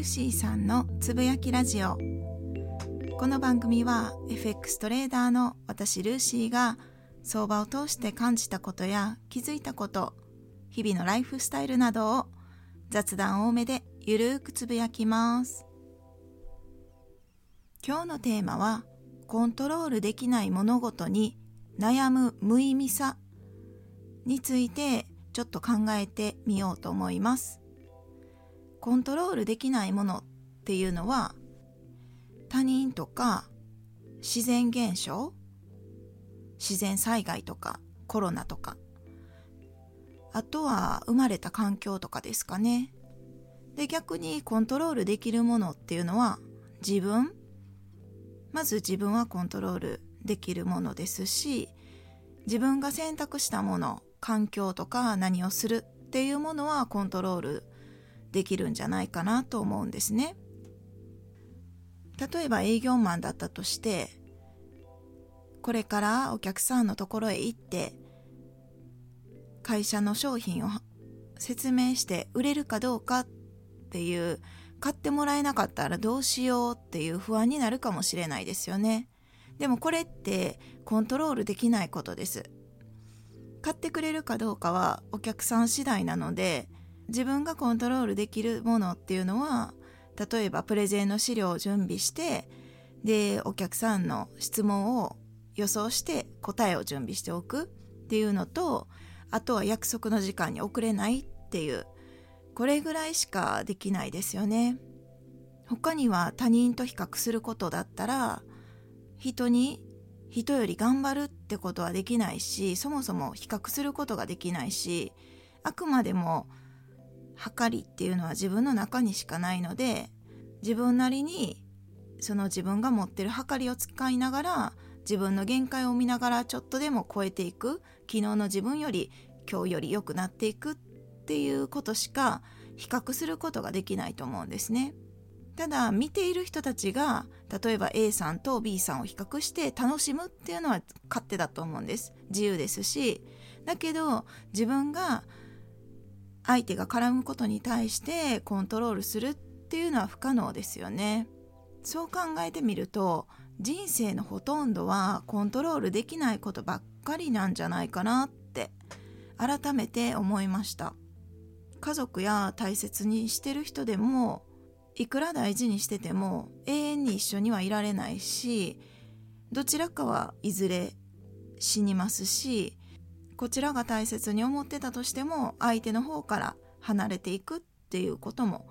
ーシーさんのつぶやきラジオ。この番組は FX トレーダーの私ルーシーが相場を通して感じたことや気づいたこと日々のライフスタイルなどを雑談多めでゆるーくつぶやきます。今日のテーマはコントロールできない物事に悩む無意味さについてちょっと考えてみようと思います。コントロールできないものっていうのは他人とか自然現象自然災害とかコロナとかあとは生まれた環境とかですかね。で逆にコントロールできるものっていうのは自分まず自分はコントロールできるものですし自分が選択したもの環境とか何をするっていうものはコントロールできるんじゃないかなと思うんですね。例えば営業マンだったとしてこれからお客さんのところへ行って会社の商品を説明して売れるかどうかっていう買ってもらえなかったらどうしようっていう不安になるかもしれないですよね。でもこれってコントロールできないことです。買ってくれるかどうかはお客さん次第なので自分がコントロールできるものっていうのは例えばプレゼンの資料を準備してでお客さんの質問を予想して答えを準備しておくっていうのとあとは約束の時間に遅れないっていうこれぐらいしかできないですよね。他には他人と比較することだったら人に人より頑張るってことはできないしそもそも比較することができないしあくまでも測りっていうのは自分の中にしかないので自分なりにその自分が持ってる測りを使いながら自分の限界を見ながらちょっとでも超えていく昨日の自分より今日より良くなっていくっていうことしか比較することができないと思うんですね。ただ見ている人たちが例えば A さんと B さんを比較して楽しむっていうのは勝手だと思うんです自由ですしだけど自分が相手が絡むことに対してコントロールするっていうのは不可能ですよね。そう考えてみると人生のほとんどはコントロールできないことばっかりなんじゃないかなって改めて思いました。家族や大切にしてる人でもいくら大事にしてても永遠に一緒にはいられないしどちらかはいずれ死にますしこちらが大切に思ってたとしても相手の方から離れていくっていうことも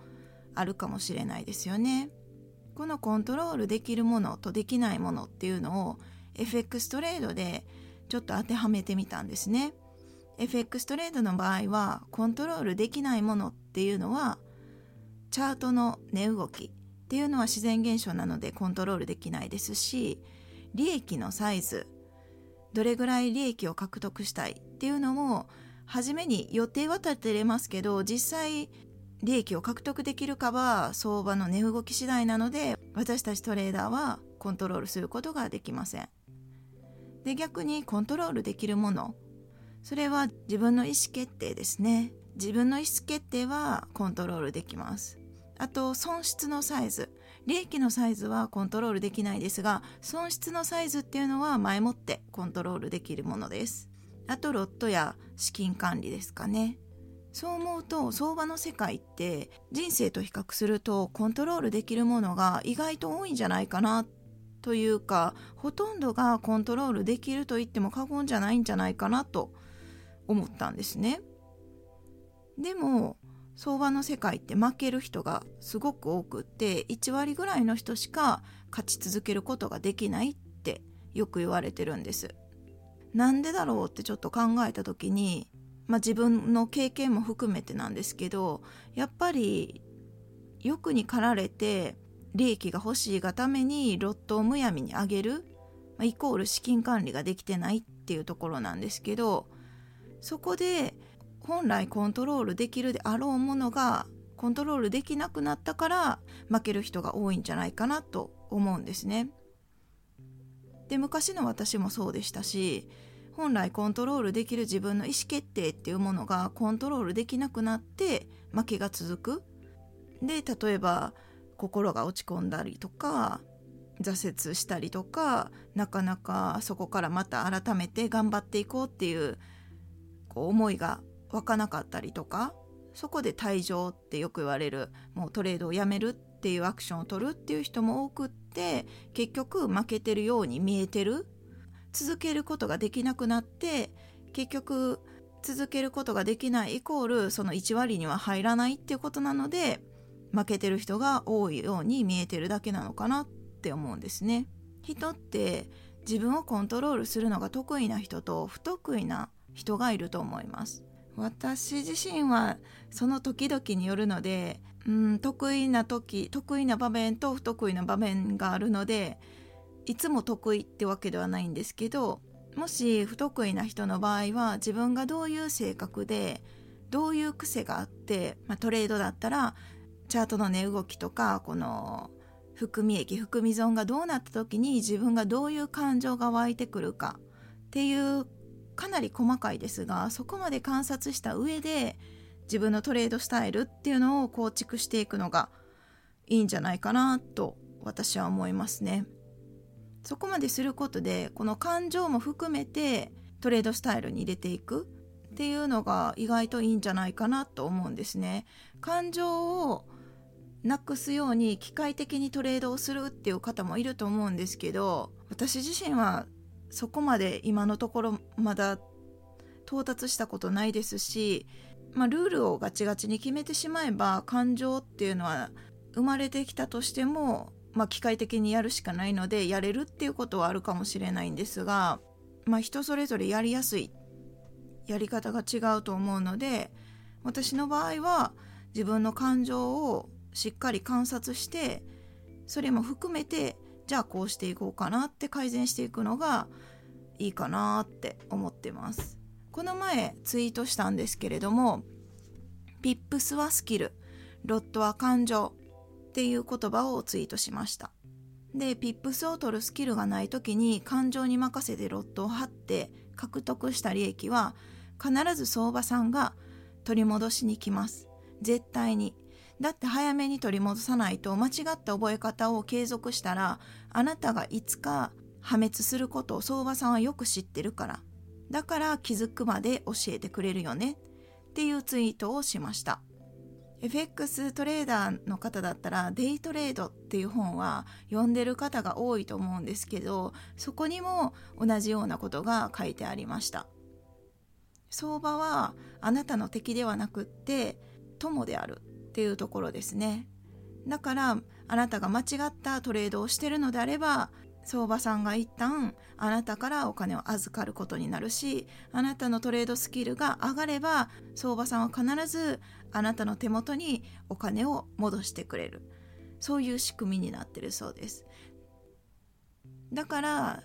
あるかもしれないですよね。このコントロールできるものとできないものっていうのを FX トレードでちょっと当てはめてみたんですね。FX トレードの場合はコントロールできないものっていうのはチャートの値動きっていうのは自然現象なのでコントロールできないですし利益のサイズどれぐらい利益を獲得したいっていうのも初めに予定は立てれますけど実際利益を獲得できるかは相場の値動き次第なので私たちトレーダーはコントロールすることができません。で逆にコントロールできるものそれは自分の意思決定ですね。自分の意思決定はコントロールできます。あと損失のサイズ。利益のサイズはコントロールできないですが損失のサイズっていうのは前もってコントロールできるものですあとロットや資金管理ですかねそう思うと相場の世界って人生と比較するとコントロールできるものが意外と多いんじゃないかなというかほとんどがコントロールできると言っても過言じゃないんじゃないかなと思ったんですね。でも相場の世界って負ける人がすごく多くって1割ぐらいの人しか勝ち続けることができないってよく言われてるんです。なんでだろうってちょっと考えた時に、まあ、自分の経験も含めてなんですけどやっぱり欲に駆られて利益が欲しいがためにロットをむやみに上げる、まあ、イコール資金管理ができてないっていうところなんですけどそこで本来コントロールできるであろうものがコントロールできなくなったから負ける人が多いんじゃないかなと思うんですね。で昔の私もそうでしたし本来コントロールできる自分の意思決定っていうものがコントロールできなくなって負けが続くで例えば心が落ち込んだりとか挫折したりとかなかなかそこからまた改めて頑張っていこうっていうこう思いが湧かなかったりとかそこで退場ってよく言われるもうトレードをやめるっていうアクションを取るっていう人も多くって結局負けてるように見えてる続けることができなくなって結局続けることができないイコールその1割には入らないっていうことなので負けてる人が多いように見えてるだけなのかなって思うんですね。人って自分をコントロールするのが得意な人と不得意な人がいると思います。私自身はその時々によるので、うん、得意な時得意な場面と不得意な場面があるのでいつも得意ってわけではないんですけどもし不得意な人の場合は自分がどういう性格でどういう癖があって、まあ、トレードだったらチャートの値動きとかこの含み益含み損がどうなった時に自分がどういう感情が湧いてくるかっていうかなり細かいですがそこまで観察した上で自分のトレードスタイルっていうのを構築していくのがいいんじゃないかなと私は思いますね。そこまですることでこの感情も含めてトレードスタイルに入れていくっていうのが意外といいんじゃないかなと思うんですね。感情をなくすように機械的にトレードをするっていう方もいると思うんですけど私自身はそこまで今のところまだ到達したことないですし、まあ、ルールをガチガチに決めてしまえば感情っていうのは生まれてきたとしても、まあ、機械的にやるしかないのでやれるっていうことはあるかもしれないんですが、まあ、人それぞれやりやすいやり方が違うと思うので私の場合は自分の感情をしっかり観察してそれも含めてじゃあこうしていこうかなって改善していくのがいいかなって思ってます。この前ツイートしたんですけれどもpips はスキルロットは感情っていう言葉をツイートしました。で pips を取るスキルがない時に感情に任せてロットを張って獲得した利益は必ず相場さんが取り戻しに来ます。絶対に。だって早めに取り戻さないと間違った覚え方を継続したらあなたがいつか破滅することを相場さんはよく知ってるから。だから気づくまで教えてくれるよね。っていうツイートをしました。FX トレーダーの方だったらデイトレードっていう本は読んでる方が多いと思うんですけどそこにも同じようなことが書いてありました。相場はあなたの敵ではなくって友である。っていうところですね。だからあなたが間違ったトレードをしてるのであれば相場さんが一旦あなたからお金を預かることになるしあなたのトレードスキルが上がれば相場さんは必ずあなたの手元にお金を戻してくれる。そういう仕組みになってるそうです。だから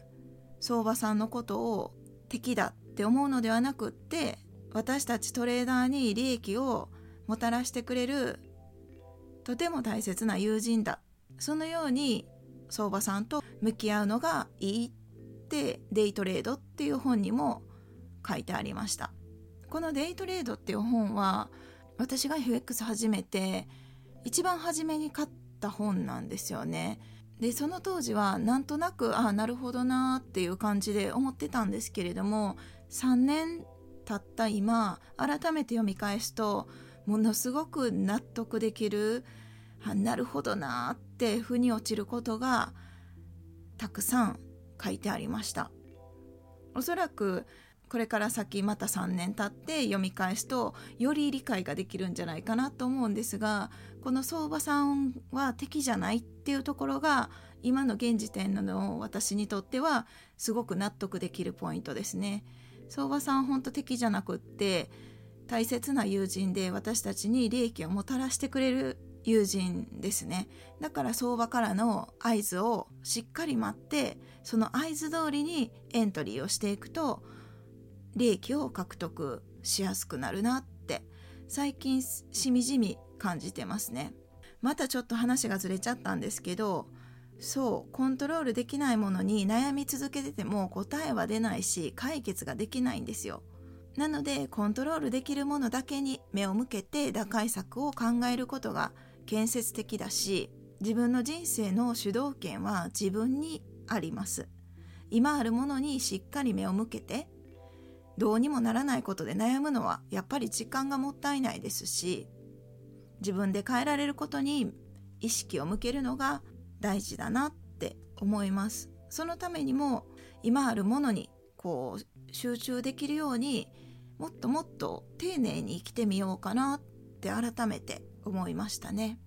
相場さんのことを敵だって思うのではなくって私たちトレーダーに利益をもたらしてくれるとても大切な友人だ。そのように相場さんと向き合うのがいいってデイトレードっていう本にも書いてありました。このデイトレードっていう本は私が FX 始めて一番初めに買った本なんですよね。でその当時はなんとなくああなるほどなっていう感じで思ってたんですけれども3年経った今改めて読み返すとものすごく納得できるなるほどなーって腑に落ちることがたくさん書いてありましたおそらくこれから先また3年経って読み返すとより理解ができるんじゃないかなと思うんですがこの相場さんは敵じゃないっていうところが今の現時点の私にとってはすごく納得できるポイントですね。相場さん本当敵じゃなくって大切な友人で私たちに利益をもたらしてくれる友人ですね。だから相場からの合図をしっかり待ってその合図通りにエントリーをしていくと利益を獲得しやすくなるなって最近しみじみ感じてますね。またちょっと話がずれちゃったんですけどそうコントロールできないものに悩み続けてても答えは出ないし解決ができないんですよ。なのでコントロールできるものだけに目を向けて打開策を考えることが建設的だし自分の人生の主導権は自分にあります。今あるものにしっかり目を向けてどうにもならないことで悩むのはやっぱり時間がもったいないですし自分で変えられることに意識を向けるのが大事だなって思います。そのためにも今あるものにこう集中できるようにもっともっと丁寧に生きてみようかなって改めて思いましたね。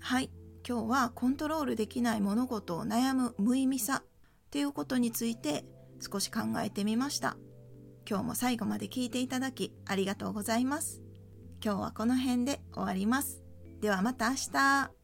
はい。今日はコントロールできない物事を悩む無意味さっていうことについて少し考えてみました。今日も最後まで聞いていただきありがとうございます。今日はこの辺で終わります。ではまた明日。